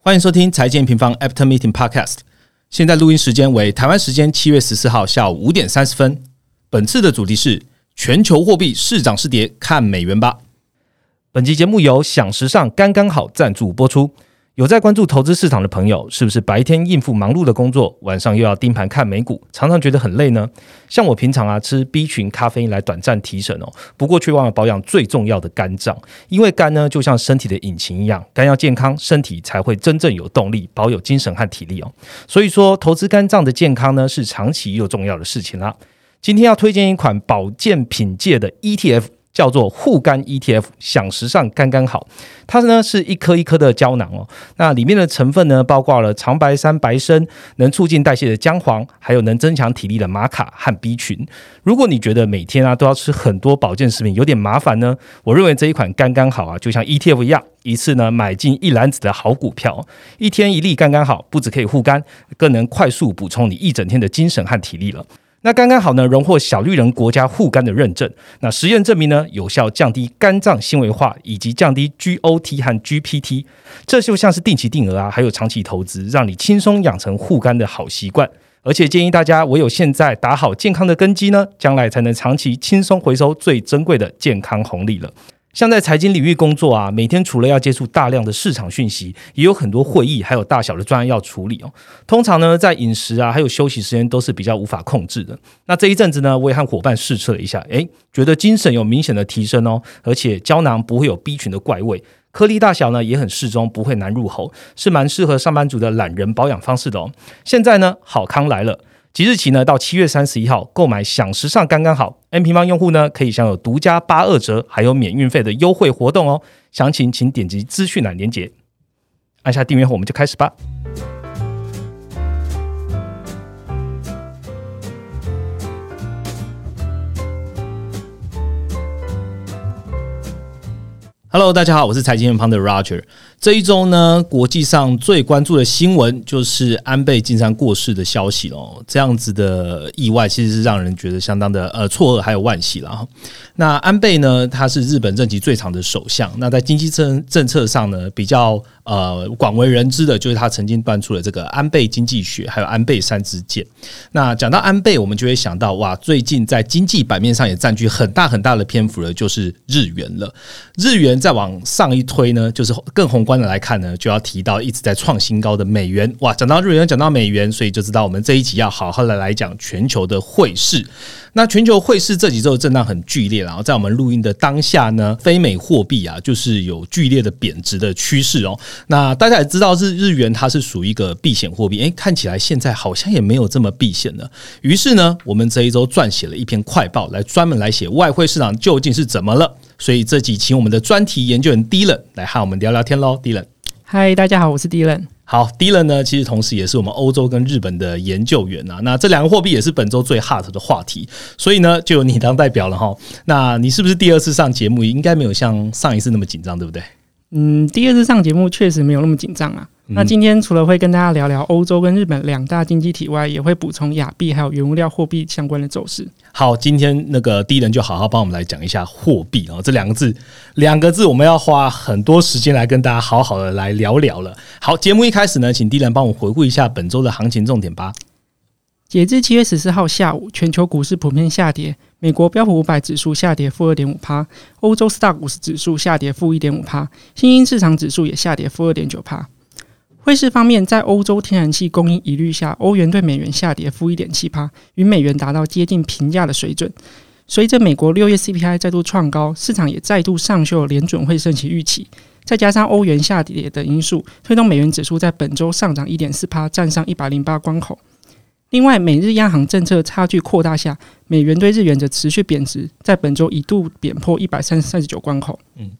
欢迎收听财经平方 After Meeting Podcast。现在录音时间为台湾时间七月十四号下午五点三十分。本次的主题是全球货币是涨是跌，看美元吧。本期节目由享时尚刚刚好赞助播出。有在关注投资市场的朋友，是不是白天应付忙碌的工作，晚上又要盯盘看美股，常常觉得很累呢？像我平常啊，吃 B 群咖啡来短暂提神哦，不过却忘了保养最重要的肝脏。因为肝呢，就像身体的引擎一样，肝要健康，身体才会真正有动力，保有精神和体力哦。所以说，投资肝脏的健康呢，是长期又重要的事情啦。今天要推荐一款保健品界的 ETF。叫做护肝 ETF，享时尚刚刚好。它呢是一颗一颗的胶囊哦，那里面的成分呢包括了长白山白参，能促进代谢的姜黄，还有能增强体力的玛卡和 B 群。如果你觉得每天啊都要吃很多保健食品有点麻烦呢，我认为这一款刚刚好啊，就像 ETF 一样，一次呢买进一篮子的好股票，一天一粒刚刚好，不止可以护肝，更能快速补充你一整天的精神和体力了。那刚刚好呢，荣获小绿人国家护肝的认证。那实验证明呢，有效降低肝脏纤维化以及降低 GOT 和 GPT。这就像是定期定额啊，还有长期投资，让你轻松养成护肝的好习惯。而且建议大家，唯有现在打好健康的根基呢，将来才能长期轻松回收最珍贵的健康红利了。像在财经领域工作啊，每天除了要接触大量的市场讯息，也有很多会议，还有大小的专案要处理哦。通常呢，在饮食啊，还有休息时间都是比较无法控制的。那这一阵子呢，我也和伙伴试测了一下，诶，觉得精神有明显的提升哦，而且胶囊不会有 B 群的怪味，颗粒大小呢也很适中，不会难入喉，是蛮适合上班族的懒人保养方式的哦。现在呢，好康来了。即日起呢，到七月三十一号购买享时尚刚刚好，N 平方用户呢可以享有独家八二折，还有免运费的优惠活动哦。详情请点击资讯栏连接，按下订阅后我们就开始吧。Hello，大家好，我是财经人旁的 Roger。这一周呢，国际上最关注的新闻就是安倍晋三过世的消息喽。这样子的意外，其实是让人觉得相当的呃错愕，还有惋惜了。那安倍呢，他是日本任期最长的首相。那在经济政政策上呢，比较呃广为人知的，就是他曾经端出了这个安倍经济学，还有安倍三支箭。那讲到安倍，我们就会想到哇，最近在经济版面上也占据很大很大的篇幅了，就是日元了。日元再往上一推呢，就是更宏。观的来看呢，就要提到一直在创新高的美元哇！讲到日元，讲到美元，所以就知道我们这一集要好好的来讲全球的汇市。那全球汇市这几周震荡很剧烈，然后在我们录音的当下呢，非美货币啊，就是有剧烈的贬值的趋势哦。那大家也知道，日日元它是属于一个避险货币，诶，看起来现在好像也没有这么避险了。于是呢，我们这一周撰写了一篇快报，来专门来写外汇市场究竟是怎么了。所以这集请我们的专题研究员 Dylan 来和我们聊聊天喽，Dylan。嗨，大家好，我是 Dylan。好，Dylan 呢，其实同时也是我们欧洲跟日本的研究员啊。那这两个货币也是本周最 hot 的话题，所以呢，就由你当代表了哈。那你是不是第二次上节目，应该没有像上一次那么紧张，对不对？嗯，第二次上节目确实没有那么紧张啊。那今天除了会跟大家聊聊欧洲跟日本两大经济体外，也会补充亚币还有原物料货币相关的走势。好，今天那个第一人就好好帮我们来讲一下货币啊，这两个字，两个字我们要花很多时间来跟大家好好的来聊聊了。好，节目一开始呢，请第一人帮我回顾一下本周的行情重点吧。截至七月十四号下午，全球股市普遍下跌。美国标普五百指数下跌负二点五帕，欧洲四大股市指数下跌负一点五帕，新兴市场指数也下跌负二点九帕。汇市方面，在欧洲天然气供应疑虑下，欧元对美元下跌负一点七帕，与美元达到接近平价的水准。随着美国六月 CPI 再度创高，市场也再度上修联准会升息预期，再加上欧元下跌的因素，推动美元指数在本周上涨一点四帕，站上一百零八关口。另外，美日央行政策差距扩大下，美元对日元则持续贬值，在本周一度贬破一百三三十九关口。嗯，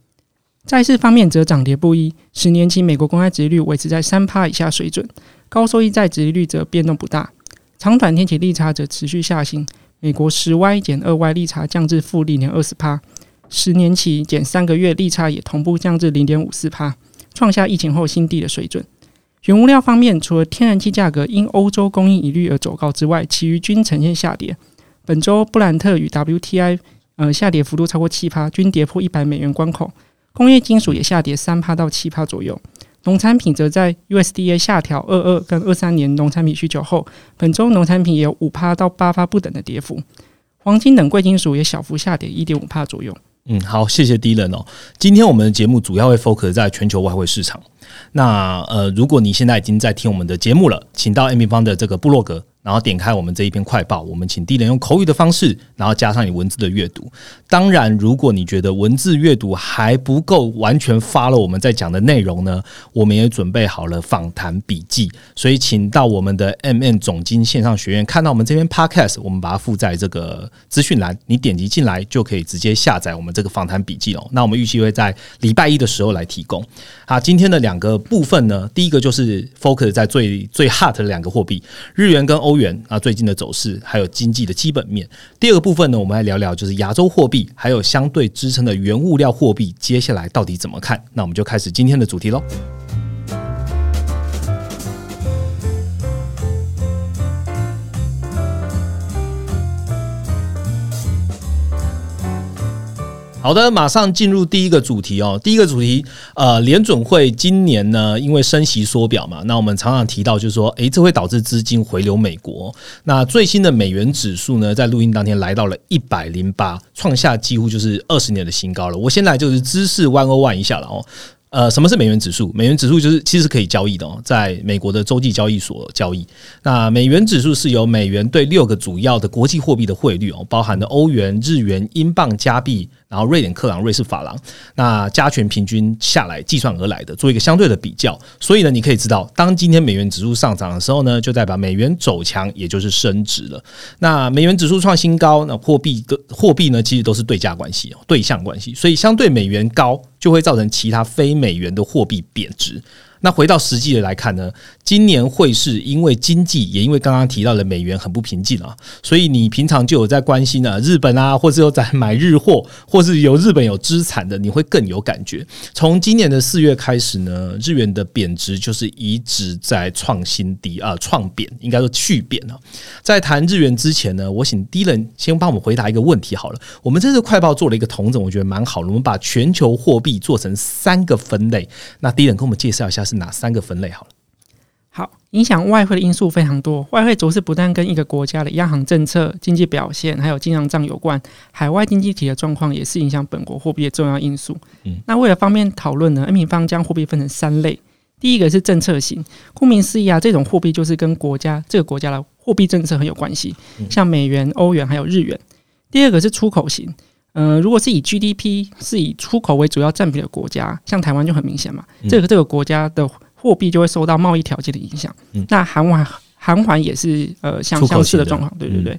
债市方面则涨跌不一，十年期美国公开殖利率维持在三趴以下水准，高收益债殖利率则变动不大，长短天期利差则持续下行。美国十 Y 减二 Y 利差降至负零点二十趴，十年期减三个月利差也同步降至零点五四趴，创下疫情后新低的水准。原物料方面，除了天然气价格因欧洲供应疑虑而走高之外，其余均呈现下跌。本周布兰特与 WTI 呃下跌幅度超过七趴，均跌破一百美元关口。工业金属也下跌三趴到七趴左右。农产品则在 USDA 下调二二跟二三年农产品需求后，本周农产品也有五趴到八趴不等的跌幅。黄金等贵金属也小幅下跌一点五帕左右。嗯，好，谢谢 Dylan 哦。今天我们的节目主要会 focus 在全球外汇市场。那呃，如果你现在已经在听我们的节目了，请到 Amy 方的这个部落格。然后点开我们这一篇快报，我们请地人用口语的方式，然后加上你文字的阅读。当然，如果你觉得文字阅读还不够完全发了我们在讲的内容呢，我们也准备好了访谈笔记。所以，请到我们的 M N 总经线上学院，看到我们这边 Podcast，我们把它附在这个资讯栏，你点击进来就可以直接下载我们这个访谈笔记哦。那我们预期会在礼拜一的时候来提供。好，今天的两个部分呢，第一个就是 focus 在最最 hot 的两个货币，日元跟欧。欧元啊，最近的走势还有经济的基本面。第二个部分呢，我们来聊聊就是亚洲货币，还有相对支撑的原物料货币，接下来到底怎么看？那我们就开始今天的主题喽。好的，马上进入第一个主题哦。第一个主题，呃，联准会今年呢，因为升息缩表嘛，那我们常常提到就是说，诶，这会导致资金回流美国。那最新的美元指数呢，在录音当天来到了一百零八，创下几乎就是二十年的新高了。我先来就是知识 one o one 一下了哦。呃，什么是美元指数？美元指数就是其实可以交易的哦，在美国的洲际交易所交易。那美元指数是由美元对六个主要的国际货币的汇率哦，包含的欧元、日元、英镑、加币。然后瑞典克朗、瑞士法郎，那加权平均下来计算而来的，做一个相对的比较。所以呢，你可以知道，当今天美元指数上涨的时候呢，就代表美元走强，也就是升值了。那美元指数创新高，那货币的货币呢，其实都是对价关系，对象关系。所以相对美元高，就会造成其他非美元的货币贬值。那回到实际的来看呢，今年汇市因为经济也因为刚刚提到的美元很不平静啊，所以你平常就有在关心呢日本啊，或是有在买日货，或是有日本有资产的，你会更有感觉。从今年的四月开始呢，日元的贬值就是一直在创新低啊，创贬应该说去贬啊。在谈日元之前呢，我请 D 人先帮我们回答一个问题好了。我们这次快报做了一个同整，我觉得蛮好的。我们把全球货币做成三个分类，那 Dylan 跟我们介绍一下。是哪三个分类？好了，好，影响外汇的因素非常多。外汇主是不但跟一个国家的央行政策、经济表现，还有经常账有关，海外经济体的状况也是影响本国货币的重要因素。嗯，那为了方便讨论呢，N 平方将货币分成三类。第一个是政策型，顾名思义啊，这种货币就是跟国家这个国家的货币政策很有关系，像美元、欧元还有日元。第二个是出口型。嗯，如果是以 GDP 是以出口为主要占比的国家，像台湾就很明显嘛，这个这个国家的货币就会受到贸易条件的影响。那韩环韩环也是呃相相似的状况，对对对。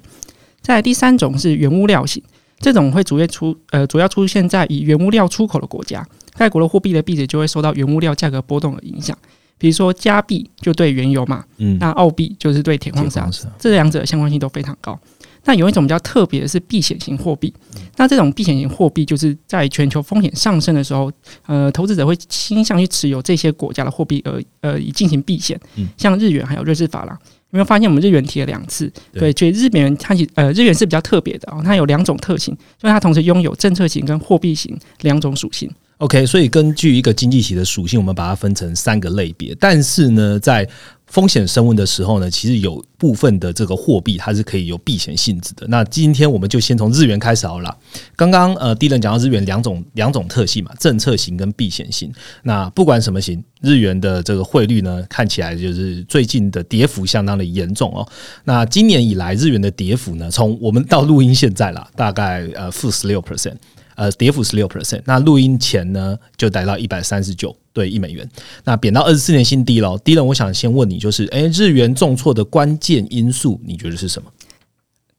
在第三种是原物料型，这种会主要出呃主要出现在以原物料出口的国家，该国的货币的币值就会受到原物料价格波动的影响。比如说加币就对原油嘛，嗯，那澳币就是对铁矿砂，这两者相关性都非常高。那有一种比较特别的是避险型货币，那这种避险型货币就是在全球风险上升的时候，呃，投资者会倾向于持有这些国家的货币而呃以进行避险，像日元还有瑞士法郎。有没有发现我们日元提了两次？对，所以日本人它其呃日元是比较特别的哦，它有两种特性，就是它同时拥有政策型跟货币型两种属性。OK，所以根据一个经济体的属性，我们把它分成三个类别，但是呢，在风险升温的时候呢，其实有部分的这个货币它是可以有避险性质的。那今天我们就先从日元开始好了。刚刚呃，第一轮讲到日元两种两种特性嘛，政策型跟避险型。那不管什么型，日元的这个汇率呢，看起来就是最近的跌幅相当的严重哦。那今年以来日元的跌幅呢，从我们到录音现在啦，大概呃负十六 percent。呃，跌幅十六 percent。那录音前呢，就达到一百三十九对一美元，那贬到二十四年新低了。低了，我想先问你，就是哎，日元重挫的关键因素，你觉得是什么？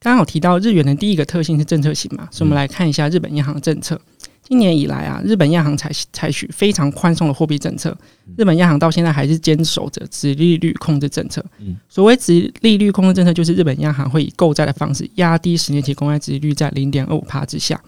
刚好提到日元的第一个特性是政策型嘛，所以我们来看一下日本央行政策。今年以来啊，日本央行采采取非常宽松的货币政策。日本央行到现在还是坚守着直利率控制政策。所谓直利率控制政策，就是日本央行会以购债的方式压低十年期公债直利率在零点二五帕之下。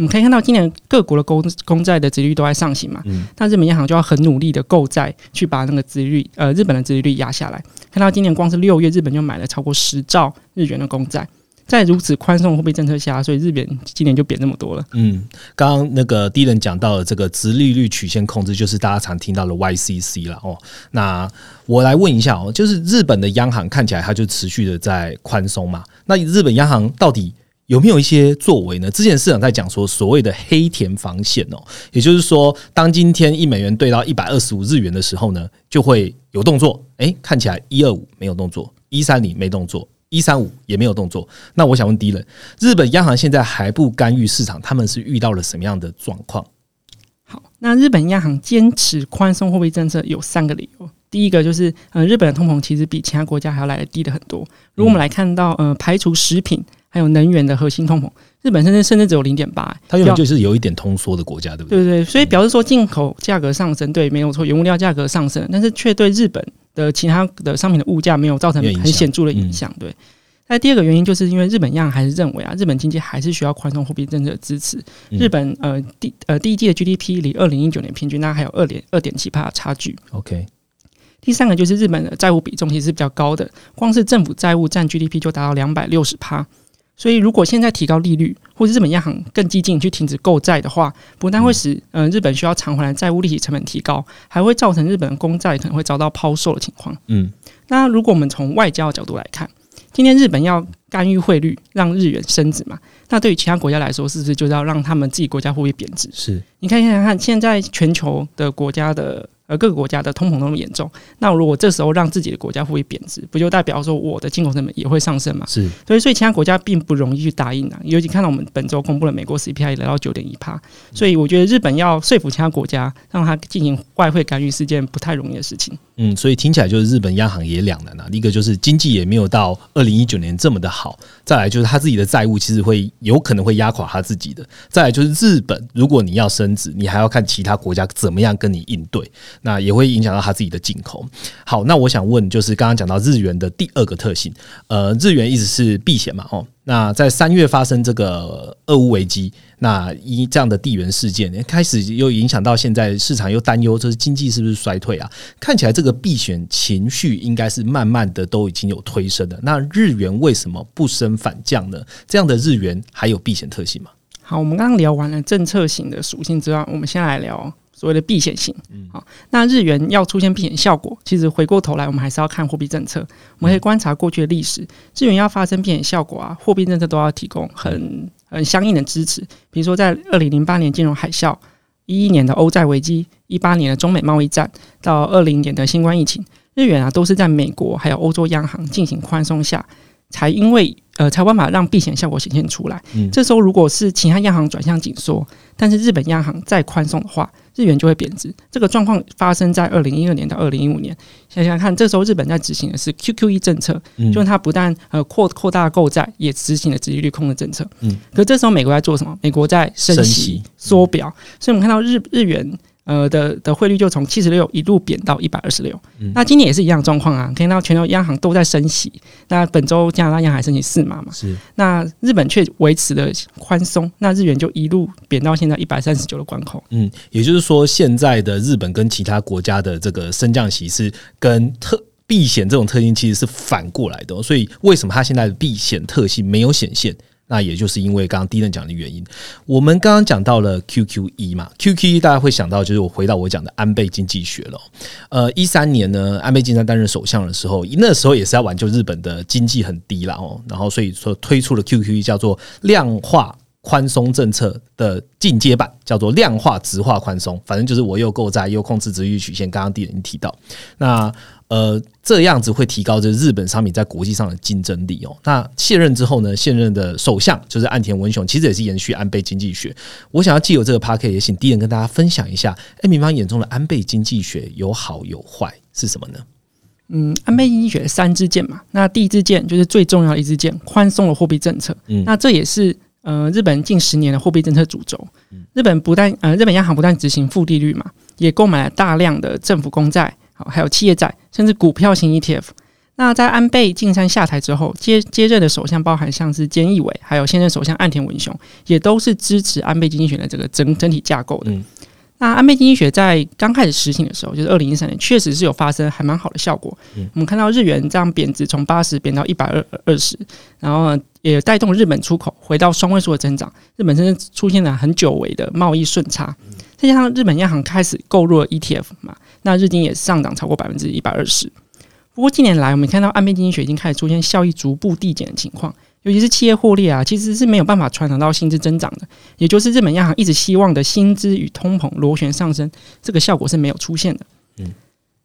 我们可以看到，今年各国的公公债的殖率都在上行嘛，那日本央行就要很努力的购债，去把那个殖率，呃，日本的殖利率压下来。看到今年光是六月，日本就买了超过十兆日元的公债，在如此宽松货币政策下，所以日本今年就贬那么多了。嗯，刚刚那个第一人讲到的这个直利率曲线控制，就是大家常听到的 YCC 了哦。那我来问一下哦，就是日本的央行看起来它就持续的在宽松嘛？那日本央行到底？有没有一些作为呢？之前市场在讲说所谓的黑田防线哦，也就是说，当今天一美元兑到一百二十五日元的时候呢，就会有动作。诶，看起来一二五没有动作，一三零没动作，一三五也没有动作。那我想问迪伦，日本央行现在还不干预市场，他们是遇到了什么样的状况？好，那日本央行坚持宽松货币政策有三个理由。第一个就是，呃，日本的通膨其实比其他国家还要来的低的很多。如果我们来看到，呃，排除食品。还有能源的核心通膨，日本甚至甚至只有零点八，它原本就是有一点通缩的国家，对不对？对对，所以表示说进口价格上升，对，没有错，原物料价格上升，但是却对日本的其他的商品的物价没有造成很显著的影响。对，那第二个原因就是因为日本央行还是认为啊，日本经济还是需要宽松货币政策的支持。日本呃第呃第一季的 GDP 离二零一九年平均那还有二点二点七帕的差距。OK。第三个就是日本的债务比重其实是比较高的，光是政府债务占 GDP 就达到两百六十帕。所以，如果现在提高利率，或者日本央行更激进去停止购债的话，不但会使嗯日本需要偿还的债务利息成本提高，还会造成日本的公债可能会遭到抛售的情况。嗯，那如果我们从外交的角度来看，今天日本要干预汇率，让日元升值嘛？那对于其他国家来说，是不是就是要让他们自己国家货币贬值？是，你看想想看，现在全球的国家的。而各个国家的通膨那么严重，那如果这时候让自己的国家货币贬值，不就代表说我的进口成本也会上升嘛？是，所以所以其他国家并不容易去答应啊。尤其看到我们本周公布了美国 CPI 来到九点一帕，所以我觉得日本要说服其他国家让它进行外汇干预是件不太容易的事情。嗯，所以听起来就是日本央行也两难啊。一个就是经济也没有到二零一九年这么的好，再来就是他自己的债务其实会有可能会压垮他自己的。再来就是日本，如果你要升值，你还要看其他国家怎么样跟你应对，那也会影响到。他自己的进口好，那我想问，就是刚刚讲到日元的第二个特性，呃，日元一直是避险嘛，哦，那在三月发生这个俄乌危机，那一这样的地缘事件开始又影响到现在市场又担忧，就是经济是不是衰退啊？看起来这个避险情绪应该是慢慢的都已经有推升的。那日元为什么不升反降呢？这样的日元还有避险特性吗？好，我们刚刚聊完了政策型的属性之外，我们先来聊。所谓的避险性，好，那日元要出现避险效果，其实回过头来，我们还是要看货币政策。我们可以观察过去的历史，日元要发生避险效果啊，货币政策都要提供很很相应的支持。比如说，在二零零八年金融海啸、一一年的欧债危机、一八年的中美贸易战，到二零年的新冠疫情，日元啊，都是在美国还有欧洲央行进行宽松下，才因为呃，才办法让避险效果显现出来。这时候，如果是其他央行转向紧缩，但是日本央行再宽松的话，日元就会贬值，这个状况发生在二零一二年到二零一五年。想想看，这时候日本在执行的是 QQE 政策，就是它不但呃扩扩大购债，也执行了利率控的政策。嗯，可这时候美国在做什么？美国在升息缩表，所以我们看到日日元。呃的的汇率就从七十六一路贬到一百二十六，那今年也是一样状况啊，看到全球央行都在升息，那本周加拿大央行升息四码嘛，是，那日本却维持了宽松，那日元就一路贬到现在一百三十九的关口。嗯，也就是说，现在的日本跟其他国家的这个升降息是跟特避险这种特性其实是反过来的，所以为什么它现在的避险特性没有显现？那也就是因为刚刚第一任讲的原因，我们刚刚讲到了 QQE 嘛，QQE 大家会想到就是我回到我讲的安倍经济学了。呃，一三年呢，安倍晋三担任首相的时候，那时候也是要挽救日本的经济很低了哦，然后所以说推出了 QQE 叫做量化宽松政策的进阶版，叫做量化直化宽松，反正就是我又购债又控制殖利率曲线。刚刚第人提到那。呃，这样子会提高这日本商品在国际上的竞争力哦。那卸任之后呢，现任的首相就是岸田文雄，其实也是延续安倍经济学。我想要既有这个 p a r k 也请第一人跟大家分享一下，哎，民方眼中的安倍经济学有好有坏是什么呢？嗯，安倍经济学三支箭嘛，那第一支箭就是最重要的一支箭，宽松的货币政策。嗯，那这也是呃日本近十年的货币政策主轴。日本不但呃日本央行不但执行负利率嘛，也购买了大量的政府公债。还有企业债，甚至股票型 ETF。那在安倍晋三下台之后，接接任的首相包含像是菅义伟，还有现任首相岸田文雄，也都是支持安倍经济学的这个整整体架构的。那安倍经济学在刚开始实行的时候，就是二零一三年，确实是有发生还蛮好的效果。我们看到日元这样贬值，从八十贬到一百二二十，然后也带动日本出口回到双位数的增长，日本甚至出现了很久违的贸易顺差。再加上日本央行开始购入了 ETF 嘛，那日经也上涨超过百分之一百二十。不过近年来，我们看到安倍经济学已经开始出现效益逐步递减的情况。尤其是企业获利啊，其实是没有办法传导到薪资增长的，也就是日本央行一直希望的薪资与通膨螺旋上升，这个效果是没有出现的。嗯，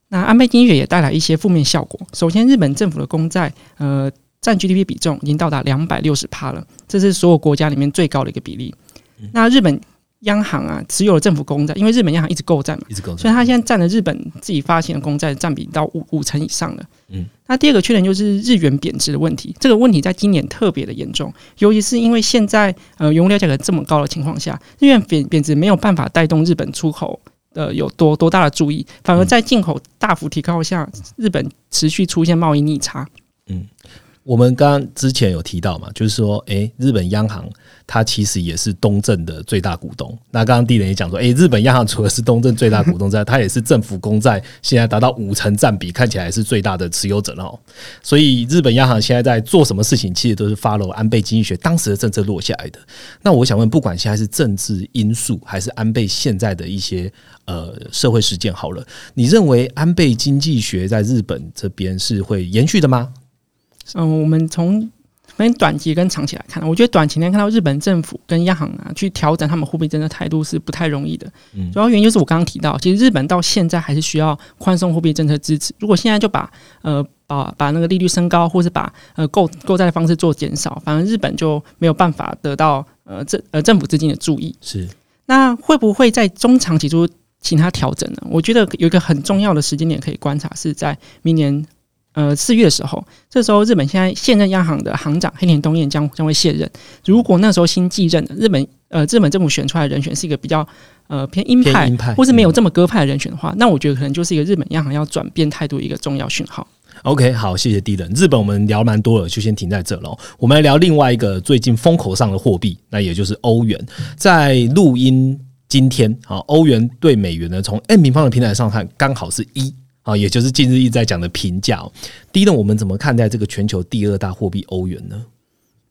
那安倍经济学也带来一些负面效果。首先，日本政府的公债呃占 GDP 比重已经到达两百六十帕了，这是所有国家里面最高的一个比例。那日本。央行啊，持有了政府公债，因为日本央行一直购债嘛，一直购债，所以它现在占了日本自己发行的公债占比到五五成以上了。嗯，那第二个缺点就是日元贬值的问题，这个问题在今年特别的严重，尤其是因为现在呃原料价格这么高的情况下，日元贬贬值没有办法带动日本出口呃有多 多大的注意，反而在进口大幅提高下，日本持续出现贸易逆差。嗯。我们刚刚之前有提到嘛，就是说，诶，日本央行它其实也是东正的最大股东。那刚刚地人也讲说，诶，日本央行除了是东正最大股东之外，它也是政府公债现在达到五成占比，看起来是最大的持有者了。所以，日本央行现在在做什么事情，其实都是 follow 安倍经济学当时的政策落下来的。那我想问，不管现在是政治因素，还是安倍现在的一些呃社会事件，好了，你认为安倍经济学在日本这边是会延续的吗？嗯，我们从分短期跟长期来看，我觉得短期内看到日本政府跟央行啊去调整他们货币政策态度是不太容易的。嗯，主要原因就是我刚刚提到，其实日本到现在还是需要宽松货币政策支持。如果现在就把呃把把那个利率升高，或是把呃购购债的方式做减少，反而日本就没有办法得到呃政呃政府资金的注意。是，那会不会在中长期做其他调整呢？我觉得有一个很重要的时间点可以观察，是在明年。呃，四月的时候，这时候日本现在现任央行的行长黑田东彦将将会卸任。如果那时候新继任的日本呃日本政府选出来的人选是一个比较呃偏鹰派，或是没有这么鸽派的人选的话，那我觉得可能就是一个日本央行要转变态度一个重要讯号。OK，好，谢谢 D 人。日本我们聊蛮多了，就先停在这喽。我们来聊另外一个最近风口上的货币，那也就是欧元。在录音今天，啊，欧元对美元呢，从 N 平方的平台上看，刚好是一。啊，也就是近日一直在讲的评价。第一呢，我们怎么看待这个全球第二大货币欧元呢？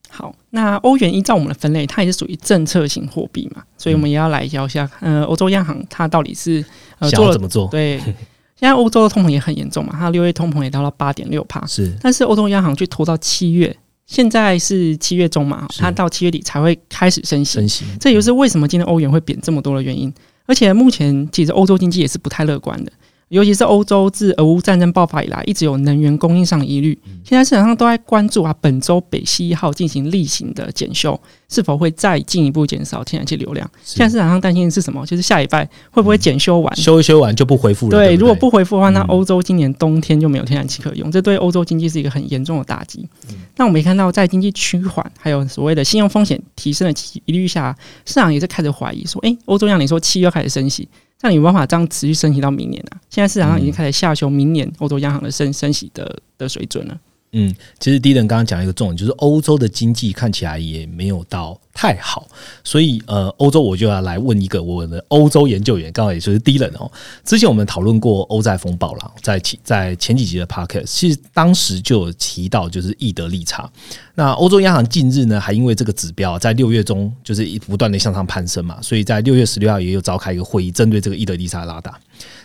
好，那欧元依照我们的分类，它也是属于政策型货币嘛，所以我们也要来聊一下，呃，欧洲央行它到底是呃做了怎么做？对，现在欧洲的通膨也很严重嘛，它六月通膨也到了八点六帕，是，但是欧洲央行却拖到七月，现在是七月中嘛，它到七月底才会开始升息，升息，这也是为什么今天欧元会贬这么多的原因。而且目前其实欧洲经济也是不太乐观的。尤其是欧洲自俄乌战争爆发以来，一直有能源供应上疑虑。现在市场上都在关注啊，本周北溪一号进行例行的检修，是否会再进一步减少天然气流量？现在市场上担心的是什么？就是下礼拜会不会检修完，修一修完就不回复了？对，如果不回复的话，那欧洲今年冬天就没有天然气可用，这对欧洲经济是一个很严重的打击。那我们也看到，在经济趋缓，还有所谓的信用风险提升的疑虑下，市场也是开始怀疑说：，哎，欧洲央行说七月开始升息。那你有办法这样持续升息到明年啊？现在市场上已经开始下修明年欧洲央行的升升息的的水准了。嗯，其实第一人刚刚讲一个重点，就是欧洲的经济看起来也没有到。太好，所以呃，欧洲我就要来问一个我的欧洲研究员，刚好也就是低冷哦。之前我们讨论过欧债风暴了，在前在前几集的 podcast，其实当时就有提到就是易德利差。那欧洲央行近日呢，还因为这个指标在六月中就是不断的向上攀升嘛，所以在六月十六号也有召开一个会议，针对这个易德利差拉大。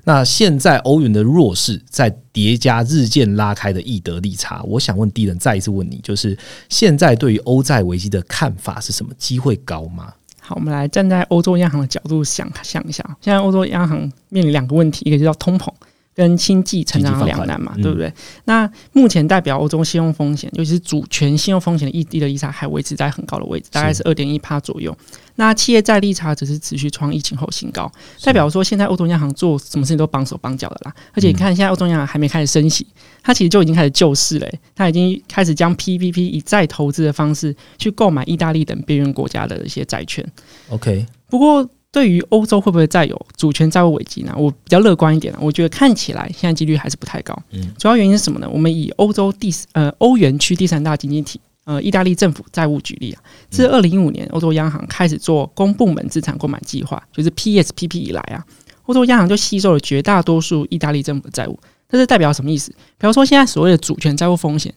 那现在欧元的弱势在叠加日渐拉开的易德利差，我想问低冷再一次问你，就是现在对于欧债危机的看法是什么？机会高吗？好，我们来站在欧洲央行的角度想想一下，现在欧洲央行面临两个问题，一个就叫通膨。跟经济成长两难嘛，对不对？那目前代表欧洲信用风险，尤其是主权信用风险的异地的利差还维持在很高的位置，大概是二点一帕左右。那企业债利差只是持续创疫情后新高，代表说现在欧洲央行做什么事情都绑手绑脚的啦。而且你看，现在欧洲央行还没开始升息，它其实就已经开始救市嘞，它已经开始将 PPP 以再投资的方式去购买意大利等边缘国家的一些债券。OK，不过。对于欧洲会不会再有主权债务危机呢？我比较乐观一点我觉得看起来现在几率还是不太高。嗯，主要原因是什么呢？我们以欧洲第呃欧元区第三大经济体呃意大利政府债务举例啊，自二零一五年欧洲央行开始做公部门资产购买计划，就是 PSPP 以来啊，欧洲央行就吸收了绝大多数意大利政府的债务。这是代表什么意思？比方说，现在所谓的主权债务风险，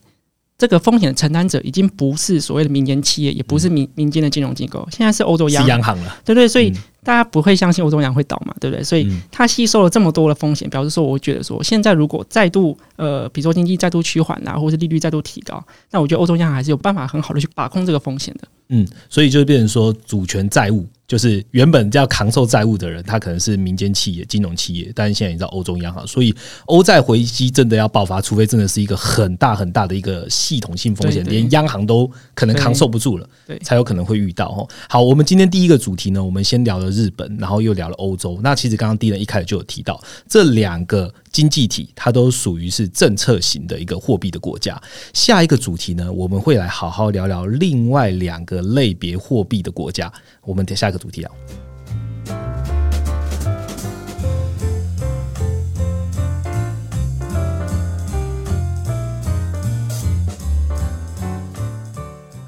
这个风险的承担者已经不是所谓的民间企业，也不是民民间的金融机构，现在是欧洲央央行了，对不对？所以。大家不会相信欧洲央行会倒嘛，对不对？所以它吸收了这么多的风险，表示说，我觉得说，现在如果再度呃，比如说经济再度趋缓啊，或者是利率再度提高，那我觉得欧洲央行还是有办法很好的去把控这个风险的。嗯，所以就变成说，主权债务就是原本要扛受债务的人，他可能是民间企业、金融企业，但是现在你知道欧洲央行，所以欧债回击真的要爆发，除非真的是一个很大很大的一个系统性风险，连央行都可能扛受不住了，对，才有可能会遇到。哦，好，我们今天第一个主题呢，我们先聊了日本，然后又聊了欧洲。那其实刚刚第一人一开始就有提到这两个。经济体它都属于是政策型的一个货币的国家。下一个主题呢，我们会来好好聊聊另外两个类别货币的国家。我们下一个主题啊。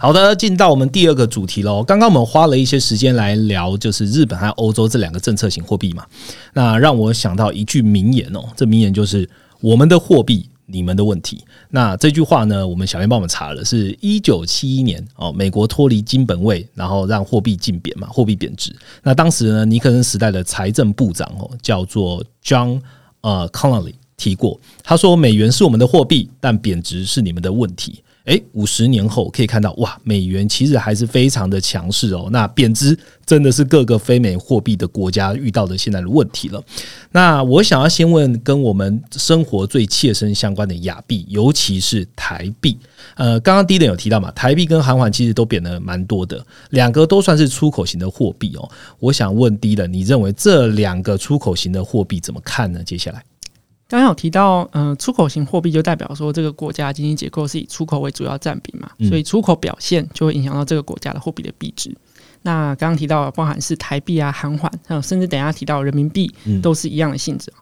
好的，进到我们第二个主题喽。刚刚我们花了一些时间来聊，就是日本和欧洲这两个政策型货币嘛。那让我想到一句名言哦，这名言就是“我们的货币，你们的问题”。那这句话呢，我们小编帮我们查了，是一九七一年哦，美国脱离金本位，然后让货币竞贬嘛，货币贬值。那当时呢，尼克森时代的财政部长哦，叫做 John 呃 Connolly 提过，他说：“美元是我们的货币，但贬值是你们的问题。”诶，五十年后可以看到，哇，美元其实还是非常的强势哦。那贬值真的是各个非美货币的国家遇到的现在的问题了。那我想要先问跟我们生活最切身相关的亚币，尤其是台币。呃，刚刚第一点有提到嘛，台币跟韩元其实都贬的蛮多的，两个都算是出口型的货币哦。我想问第一的，你认为这两个出口型的货币怎么看呢？接下来。刚刚有提到，嗯，出口型货币就代表说这个国家经济结构是以出口为主要占比嘛，所以出口表现就会影响到这个国家的货币的币值。那刚刚提到，包含是台币啊、韩元，还有甚至等下提到人民币，都是一样的性质。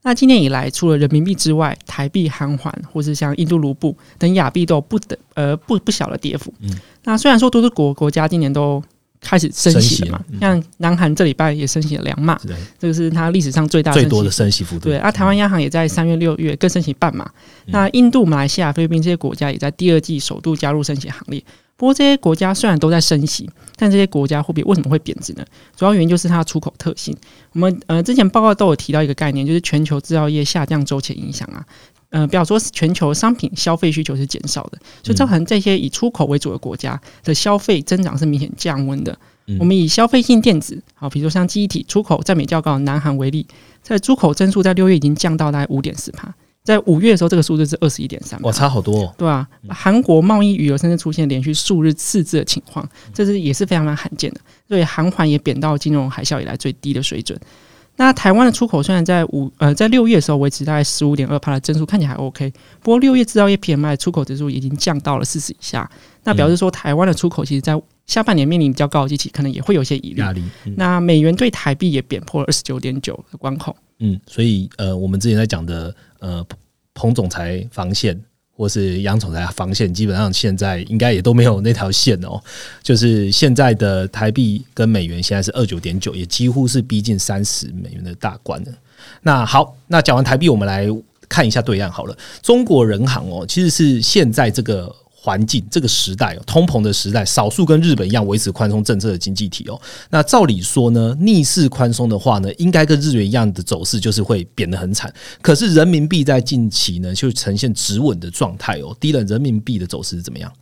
那今年以来，除了人民币之外，台币、韩元，或是像印度卢布等亚币都有不等呃不不小的跌幅。嗯那虽然说多数国国家今年都开始升息了嘛？像南韩这礼拜也升息了两码，这个是它历史上最大最多的升息幅度。对，啊，台湾央行也在三月、六月更升息半码。那印度、马来西亚、菲律宾这些国家也在第二季首度加入升息行列。不过这些国家虽然都在升息，但这些国家货币为什么会贬值呢？主要原因就是它的出口特性。我们呃之前报告都有提到一个概念，就是全球制造业下降周期影响啊。呃，比方说全球商品消费需求是减少的，所以造成这些以出口为主的国家的消费增长是明显降温的。我们以消费性电子，好，比如像记忆体出口占比较高的南韩为例，在出口增速在六月已经降到大概五点四帕，在五月的时候这个数字是二十一点三，哇，差好多，对啊，韩国贸易余额甚至出现连续数日赤字的情况，这是也是非常非常罕见的，所以韩环也贬到金融海啸以来最低的水准。那台湾的出口虽然在五呃在六月的时候维持大概十五点二帕的增速，看起来还 OK。不过六月制造业 PMI 出口指数已经降到了四十以下，那表示说台湾的出口其实在下半年面临比较高的机器，可能也会有些疑虑。压力。那美元对台币也贬破了二十九点九的关口。嗯，所以呃，我们之前在讲的呃彭总裁防线。或是杨总裁防线，基本上现在应该也都没有那条线哦。就是现在的台币跟美元现在是二九点九，也几乎是逼近三十美元的大关了。那好，那讲完台币，我们来看一下对岸好了。中国人行哦，其实是现在这个。环境这个时代哦，通膨的时代，少数跟日本一样维持宽松政策的经济体哦。那照理说呢，逆势宽松的话呢，应该跟日元一样的走势，就是会贬得很惨。可是人民币在近期呢，就呈现止稳的状态哦。低了人民币的走势是怎么样？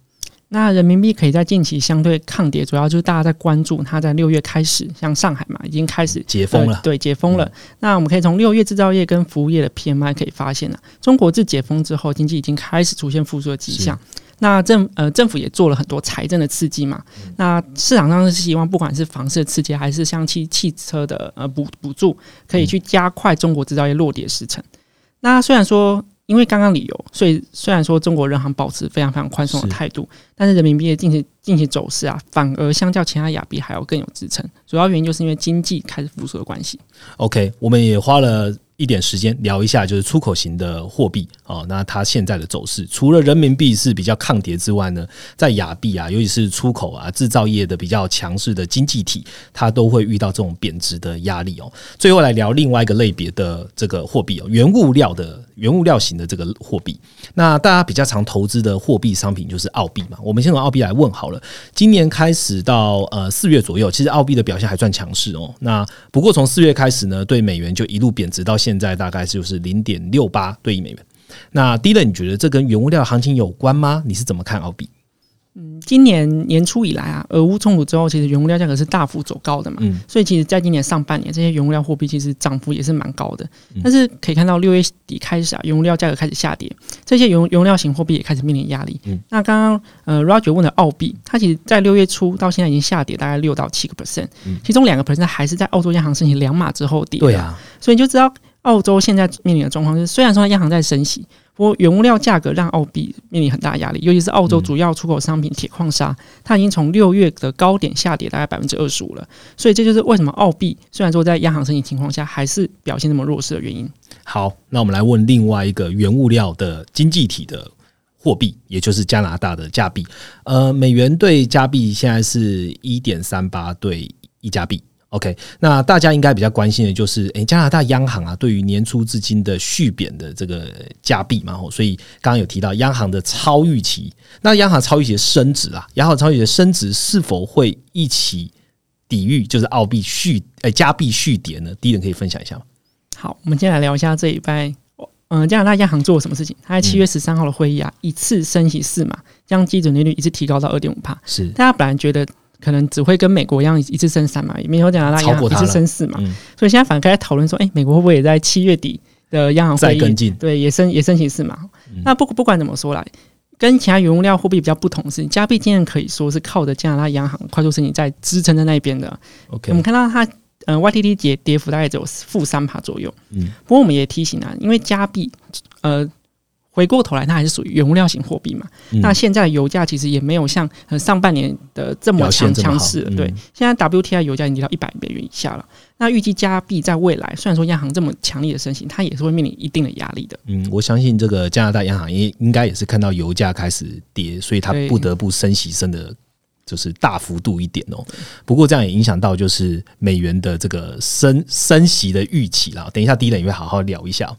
那人民币可以在近期相对抗跌，主要就是大家在关注它在六月开始，像上海嘛，已经开始解封了，对，解封了。那我们可以从六月制造业跟服务业的 PMI 可以发现呢，中国自解封之后，经济已经开始出现复苏的迹象。那政呃政府也做了很多财政的刺激嘛，那市场上是希望不管是房市的刺激，还是像汽汽车的呃补补助，可以去加快中国制造业落地的时程。那虽然说因为刚刚理由，所以虽然说中国人行保持非常非常宽松的态度，但是人民币的近期近期走势啊，反而相较其他亚币还要更有支撑。主要原因就是因为经济开始复苏的关系。OK，我们也花了。一点时间聊一下，就是出口型的货币哦。那它现在的走势，除了人民币是比较抗跌之外呢，在亚币啊，尤其是出口啊、制造业的比较强势的经济体，它都会遇到这种贬值的压力哦。最后来聊另外一个类别的这个货币哦，原物料的原物料型的这个货币。那大家比较常投资的货币商品就是澳币嘛。我们先从澳币来问好了。今年开始到呃四月左右，其实澳币的表现还算强势哦。那不过从四月开始呢，对美元就一路贬值到现。现在大概就是零点六八对一美元。那第一个，你觉得这跟原物料行情有关吗？你是怎么看澳币？嗯，今年年初以来啊，俄乌冲突之后，其实原物料价格是大幅走高的嘛。嗯，所以其实，在今年上半年，这些原物料货币其实涨幅也是蛮高的。但是可以看到，六月底开始啊，原物料价格开始下跌，这些原原物料型货币也开始面临压力。嗯，那刚刚呃，Roger 问的澳币，它其实在六月初到现在已经下跌大概六到七个 percent，其中两个 percent 还是在澳洲央行申请两码之后跌。对啊，所以你就知道。澳洲现在面临的状况是，虽然说央行在升息，不过原物料价格让澳币面临很大压力，尤其是澳洲主要出口商品铁矿砂，它已经从六月的高点下跌大概百分之二十五了。所以这就是为什么澳币虽然说在央行升息情况下，还是表现那么弱势的原因。好，那我们来问另外一个原物料的经济体的货币，也就是加拿大的加币。呃，美元对加币现在是一点三八对一加币。OK，那大家应该比较关心的就是，诶，加拿大央行啊，对于年初至今的续贬的这个加币嘛，所以刚刚有提到央行的超预期，那央行超预期的升值啊，央行超预期的升值是否会一起抵御就是澳币续诶加币续跌呢？第一人可以分享一下吗？好，我们今天来聊一下这一拜，嗯，加拿大央行做了什么事情？他在七月十三号的会议啊，一次升息四码，将基准利率一次提高到二点五帕。是，大家本来觉得。可能只会跟美国一样一次升三嘛，也没有加拿大一样一次升四嘛，所以现在反而在讨论说，哎，美国会不会也在七月底的央行会议对也升也升息四嘛？那不不管怎么说啦，跟其他原物料货币比较不同是，加币今天可以说是靠着加拿大央行快速升息在支撑在那边的。OK，我们看到它呃 YTD 跌跌幅大概只有负三帕左右。嗯，不过我们也提醒啊，因为加币呃。回过头来，它还是属于原物料型货币嘛？那现在油价其实也没有像上半年的这么强强势。对，现在 WTI 油价已经到一百美元以下了。那预计加币在未来，虽然说央行这么强力的升息，它也是会面临一定的压力的。嗯，我相信这个加拿大央行也应该也是看到油价开始跌，所以它不得不升息升的，就是大幅度一点哦。不过这样也影响到就是美元的这个升升息的预期啦。等一下，第一轮也会好好聊一下。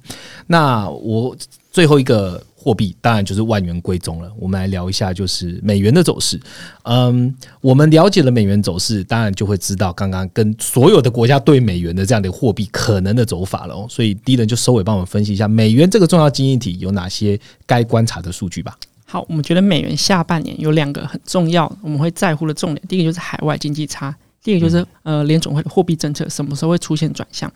那我。最后一个货币当然就是万元归宗了。我们来聊一下，就是美元的走势。嗯，我们了解了美元走势，当然就会知道刚刚跟所有的国家对美元的这样的货币可能的走法了。哦。所以第一人就收尾帮我们分析一下美元这个重要经济体有哪些该观察的数据吧。好，我们觉得美元下半年有两个很重要，我们会在乎的重点。第一个就是海外经济差，第二个就是呃联总会的货币政策什么时候会出现转向。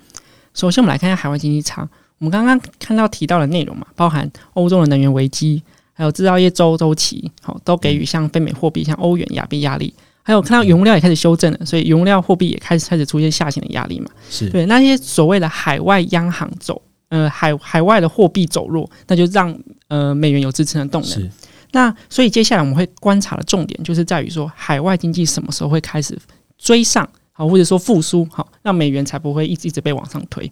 首先，我们来看一下海外经济差。我们刚刚看到提到的内容嘛，包含欧洲的能源危机，还有制造业周周期，好，都给予像非美货币、像欧元、亚币压力。还有看到原物料也开始修正了，所以原物料货币也开始开始出现下行的压力嘛。是对那些所谓的海外央行走，呃，海海外的货币走弱，那就让呃美元有支撑的动能。那所以接下来我们会观察的重点，就是在于说海外经济什么时候会开始追上，好，或者说复苏，好，让美元才不会一直一直被往上推。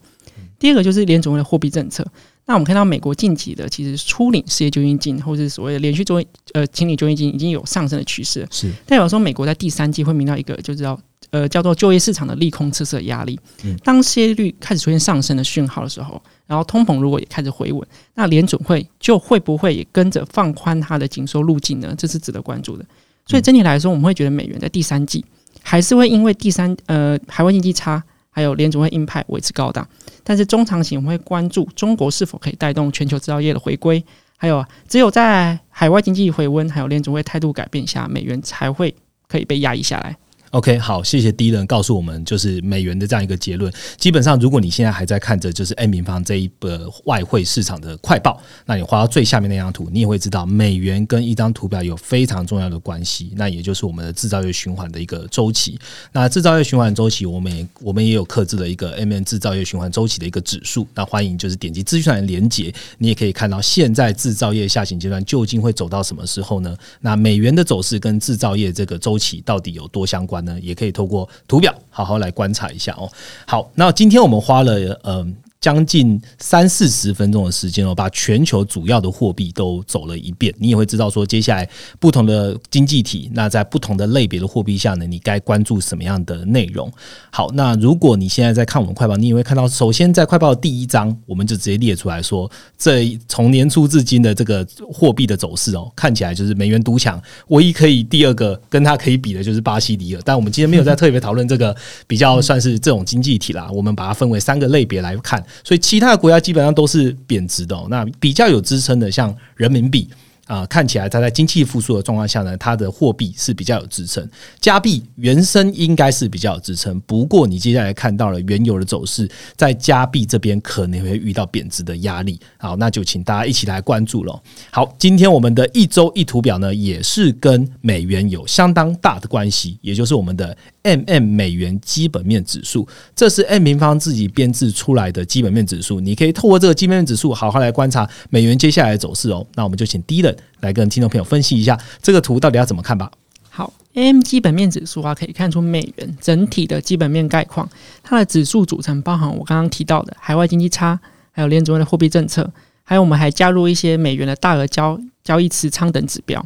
第二个就是联总会的货币政策。那我们看到美国近期的其实初领失业救济金，或者是所谓的连续做呃清理救济金，已经有上升的趋势。是代表说美国在第三季会面到一个就知道呃叫做就业市场的利空测试的压力。当失业率开始出现上升的讯号的时候，然后通膨如果也开始回稳，那联准会就会不会也跟着放宽它的紧缩路径呢？这是值得关注的。所以整体来说，我们会觉得美元在第三季还是会因为第三呃海外经济差。还有联储会鹰派维持高档，但是中长期我们会关注中国是否可以带动全球制造业的回归，还有只有在海外经济回温，还有联储会态度改变下，美元才会可以被压抑下来。OK，好，谢谢第一人告诉我们，就是美元的这样一个结论。基本上，如果你现在还在看着就是 N 平方这一个外汇市场的快报，那你画到最下面那张图，你也会知道美元跟一张图表有非常重要的关系。那也就是我们的制造业循环的一个周期。那制造业循环周期，我们也我们也有克制了一个 M N 制造业循环周期的一个指数。那欢迎就是点击资讯栏连接，你也可以看到现在制造业下行阶段究竟会走到什么时候呢？那美元的走势跟制造业这个周期到底有多相关呢？也可以透过图表好好来观察一下哦。好，那今天我们花了呃将近三四十分钟的时间哦，把全球主要的货币都走了一遍。你也会知道说，接下来不同的经济体，那在不同的类别的货币下呢，你该关注什么样的内容？好，那如果你现在在看我们快报，你也会看到，首先在快报的第一章，我们就直接列出来说，这从年初至今的这个货币的走势哦，看起来就是美元独强，唯一可以第二个跟它可以比的就是巴西里尔。但我们今天没有在特别讨论这个比较算是这种经济体啦，我们把它分为三个类别来看。所以其他的国家基本上都是贬值的，那比较有支撑的，像人民币。啊，看起来它在经济复苏的状况下呢，它的货币是比较有支撑。加币原生应该是比较有支撑，不过你接下来看到了原油的走势，在加币这边可能会遇到贬值的压力。好，那就请大家一起来关注了。好，今天我们的一周一图表呢，也是跟美元有相当大的关系，也就是我们的 M M 美元基本面指数，这是 M 平方自己编制出来的基本面指数。你可以透过这个基本面指数，好好来观察美元接下来的走势哦。那我们就请第一的。来跟听众朋友分析一下这个图到底要怎么看吧。好，AM 基本面指数啊，可以看出美元整体的基本面概况。它的指数组成包含我刚刚提到的海外经济差，还有联储会的货币政策，还有我们还加入一些美元的大额交交易持仓等指标。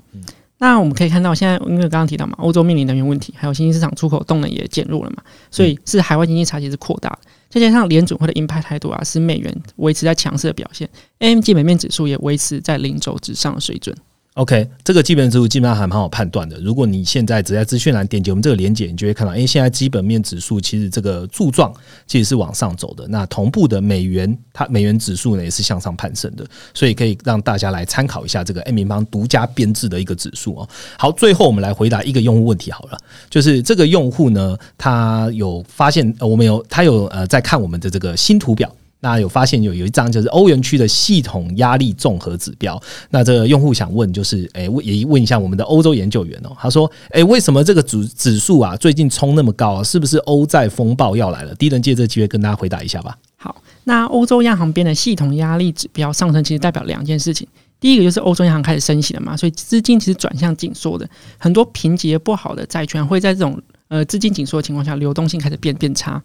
那我们可以看到，现在因为刚刚提到嘛，欧洲面临能源问题，还有新兴市场出口动能也减弱了嘛，所以是海外经济差其实扩大。再加上联准会的鹰派态度啊，使美元维持在强势的表现，AMG 美面指数也维持在零轴之上的水准。OK，这个基本指数基本上还蛮好判断的。如果你现在只在资讯栏点击我们这个连接，你就会看到，因为现在基本面指数其实这个柱状其实是往上走的。那同步的美元，它美元指数呢也是向上攀升的，所以可以让大家来参考一下这个 M 平方独家编制的一个指数哦。好，最后我们来回答一个用户问题好了，就是这个用户呢，他有发现，我们有他有呃在看我们的这个新图表。那有发现有有一张就是欧元区的系统压力综合指标。那这个用户想问就是，诶，问也问一下我们的欧洲研究员哦。他说，诶，为什么这个指指数啊最近冲那么高啊？是不是欧债风暴要来了？第一人借这个机会跟大家回答一下吧。好，那欧洲央行边的系统压力指标上升，其实代表两件事情。第一个就是欧洲央行开始升息了嘛，所以资金其实转向紧缩的，很多评级不好的债券会在这种呃资金紧缩的情况下，流动性开始变变差。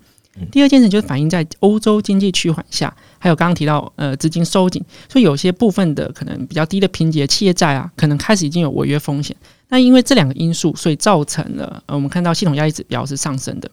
第二件事就是反映在欧洲经济趋缓下，还有刚刚提到呃资金收紧，所以有些部分的可能比较低的评级的企业债啊，可能开始已经有违约风险。那因为这两个因素，所以造成了呃我们看到系统压力指标是上升的。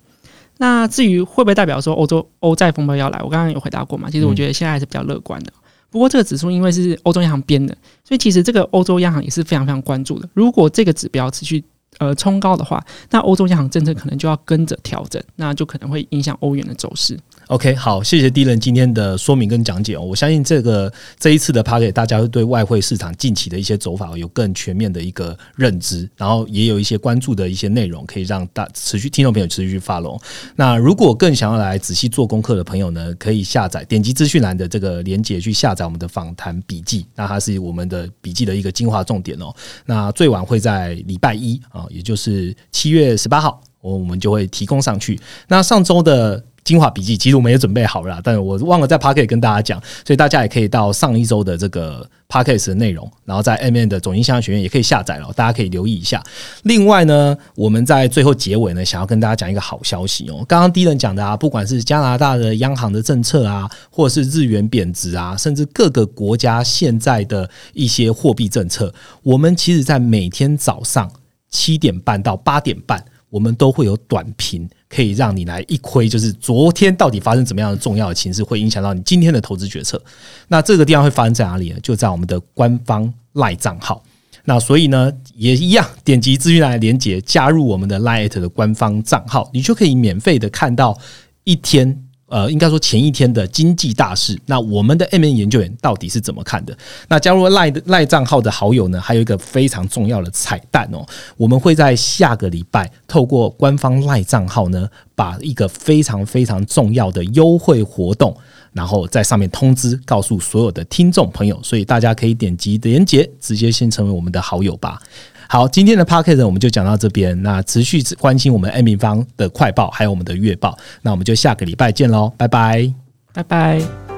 那至于会不会代表说欧洲欧债风暴要来，我刚刚有回答过嘛？其实我觉得现在还是比较乐观的。不过这个指数因为是欧洲央行编的，所以其实这个欧洲央行也是非常非常关注的。如果这个指标持续，呃，冲高的话，那欧洲央行政策可能就要跟着调整，那就可能会影响欧元的走势。OK，好，谢谢 D 人今天的说明跟讲解哦。我相信这个这一次的 p a r t 大家会对外汇市场近期的一些走法有更全面的一个认知，然后也有一些关注的一些内容，可以让大持续听众朋友持续发龙。那如果更想要来仔细做功课的朋友呢，可以下载点击资讯栏的这个连接去下载我们的访谈笔记，那它是我们的笔记的一个精华重点哦。那最晚会在礼拜一，也就是七月十八号，我我们就会提供上去。那上周的。精华笔记其实我们也准备好了，但是我忘了在 p a r k e t 跟大家讲，所以大家也可以到上一周的这个 p a r k e t 的内容，然后在 M N 的总音象学院也可以下载了，大家可以留意一下。另外呢，我们在最后结尾呢，想要跟大家讲一个好消息哦。刚刚第一人讲的啊，不管是加拿大的央行的政策啊，或者是日元贬值啊，甚至各个国家现在的一些货币政策，我们其实在每天早上七点半到八点半。我们都会有短评，可以让你来一窥，就是昨天到底发生怎么样的重要的情势，会影响到你今天的投资决策。那这个地方会发生在哪里呢？就在我们的官方赖账号。那所以呢，也一样，点击资讯栏连接，加入我们的 Lite 的官方账号，你就可以免费的看到一天。呃，应该说前一天的经济大事，那我们的 M N 研究员到底是怎么看的？那加入赖赖账号的好友呢，还有一个非常重要的彩蛋哦，我们会在下个礼拜透过官方赖账号呢，把一个非常非常重要的优惠活动，然后在上面通知告诉所有的听众朋友，所以大家可以点击连接，直接先成为我们的好友吧。好，今天的 p o c a s t 我们就讲到这边。那持续关心我们 M 平方的快报，还有我们的月报。那我们就下个礼拜见喽，拜拜，拜拜。